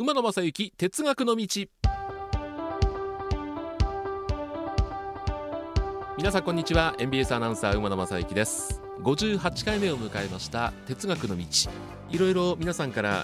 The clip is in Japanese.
馬野正幸哲学の道。皆さんこんにちは。NBS アナウンサー馬野正幸です。58回目を迎えました哲学の道。いろいろ皆さんから